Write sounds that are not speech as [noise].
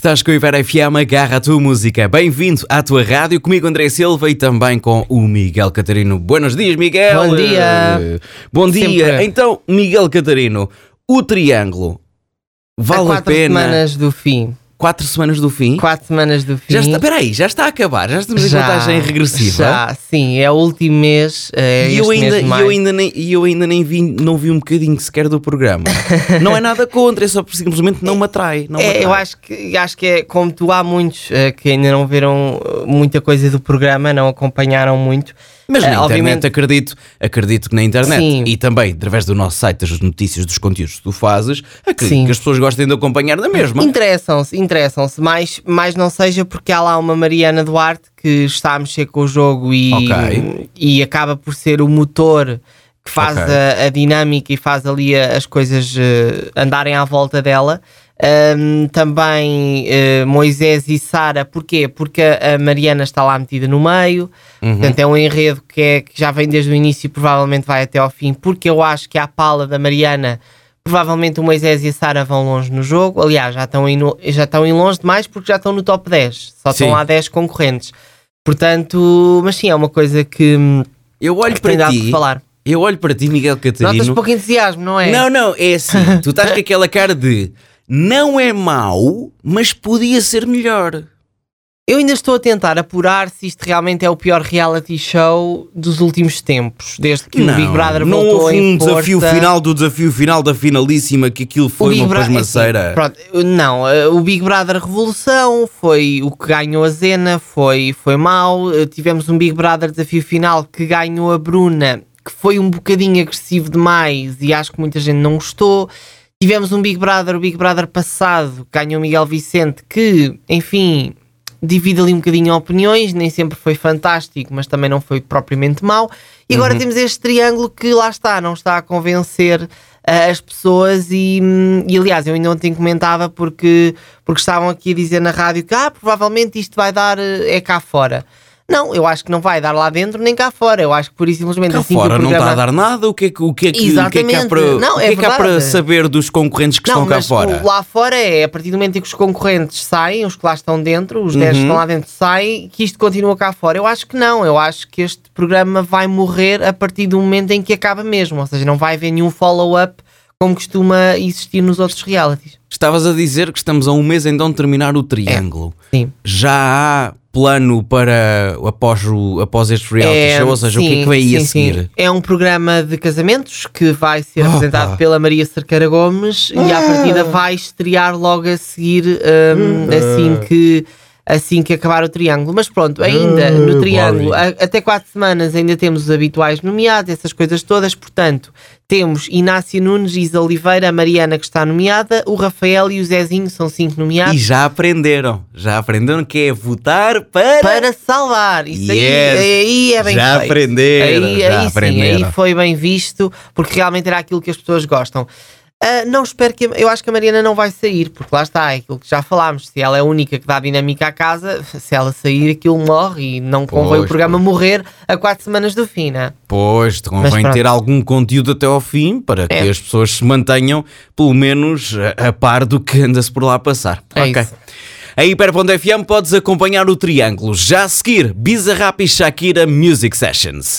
Estás com o Iver FM, agarra a tua música. Bem-vindo à tua rádio, comigo André Silva e também com o Miguel Catarino. Buenos dias, Miguel. Bom dia. Bom dia. Sempre. Então, Miguel Catarino, o triângulo vale a a, pena? semanas do fim. Quatro semanas do fim? Quatro semanas do fim. Já está, peraí, já está a acabar, já estamos em Já, contagem regressiva. Já, sim, é o último mês. É E eu, ainda, eu ainda nem, eu ainda nem vi, não vi um bocadinho sequer do programa. [laughs] não é nada contra, é só porque simplesmente não me atrai. Não me É, eu atrai. acho que, acho que é como tu, há muitos eh, que ainda não viram eh, muita coisa do programa, não acompanharam muito. Mas na Eh, internet obviamente- acredito, acredito que na internet Sim. e também através do nosso site, das notícias, dos conteúdos que tu fazes, acredito Sim. que as pessoas gostem de acompanhar da mesma. Interessam-se, interessam-se, mais, mais não seja porque há lá uma Mariana Duarte que está a mexer com o jogo e, Ok. e acaba por ser o motor que faz Ok. a, a dinâmica e faz ali a- as coisas eh, andarem à volta dela. Ahm, também eh, Moisés e Sara, porquê? Porque a, a Mariana está lá metida no meio, portanto é um enredo que, é, que já vem desde o início e provavelmente vai até ao fim, porque eu acho que à pala da Mariana provavelmente o Moisés e a Sara vão longe no jogo. Aliás, já estão, no- já estão em longe demais porque já estão no top 10. Só Sim. estão lá 10 concorrentes. Portanto, mas sim, é uma coisa que, hum, Eu olho que para ti, falar. eu olho para ti, Miguel Notas Catarino. pouco entusiasmo, não é? Não, não, é assim. [laughs] tu estás com aquela cara de não é mau, mas podia ser melhor. Eu ainda estou a tentar apurar se isto realmente é o pior reality show dos últimos tempos, desde que não, o Big Brother não voltou houve um desafio final do desafio final da finalíssima que aquilo foi uma pasmaceira. assim, não, eh, o Big Brother Revolução foi o que ganhou a Zena, foi, foi mau. Tivemos um Big Brother desafio final que ganhou a Bruna, que foi um bocadinho agressivo demais e acho que muita gente não gostou. Tivemos um Big Brother, o Big Brother passado, que ganhou o Miguel Vicente, que, enfim, divide ali um bocadinho opiniões, nem sempre foi fantástico, mas também não foi propriamente mau. E agora temos este triângulo que lá está, não está a convencer ah, as pessoas e, hum, e, aliás, eu ainda ontem comentava porque, porque estavam aqui a dizer na rádio que ah, provavelmente isto vai dar eh, é cá fora. Não, eu acho que não vai dar lá dentro nem cá fora. Eu acho que por isso simplesmente Cá assim fora que o não programa... está a dar nada. O que é que, o que, é que, o que, é que há para, Não, o que é é que há para saber dos concorrentes que estão cá fora? o- lá fora é a partir do momento em que os concorrentes saem, os que lá estão dentro, os 10 Uhum. que estão lá dentro saem, que isto continua cá fora. Eu acho que não, eu acho que este programa vai morrer a partir do momento em que acaba mesmo, ou seja, não vai haver nenhum follow-up como costuma existir nos outros realities. Estavas a dizer que estamos a um mês então de terminar o triângulo. Sim. Já há plano para após, o, após este reality show? Ou seja, o que é que vem aí a sim, sim. seguir? É um programa de casamentos que vai ser Opa. apresentado pela Maria Cerqueira Gomes e à partida vai estrear logo a seguir hum, assim que assim que acabar o triângulo. Mas pronto, ainda Ah, no triângulo, a- até quatro semanas ainda temos os habituais nomeados, essas coisas todas. Portanto, temos Inácio Nunes, Isa Oliveira, a Mariana que está nomeada, o Rafael e o Zezinho são cinco nomeados. E já aprenderam. Já aprenderam que é votar para. para salvar. Isso aí, Yes. aí é bem Já feito. aprenderam, Aí, já aí aprenderam. Sim, aí foi bem visto, porque realmente era aquilo que as pessoas gostam. Ah, não espero que. Eu acho que a Mariana não vai sair, porque lá está, é aquilo que já falámos. Se ela é a única que dá dinâmica à casa, [laughs] se ela sair, aquilo morre e não convém Pois, o programa morrer a quatro semanas do fim, né? Pois, convém ter algum conteúdo até ao fim para que É. as pessoas se mantenham, pelo menos, a, a par do que anda-se por lá a passar. É ok. isso. A Hiper.fm podes acompanhar o Triângulo. Já a seguir, Bizarrap e Shakira Music Sessions.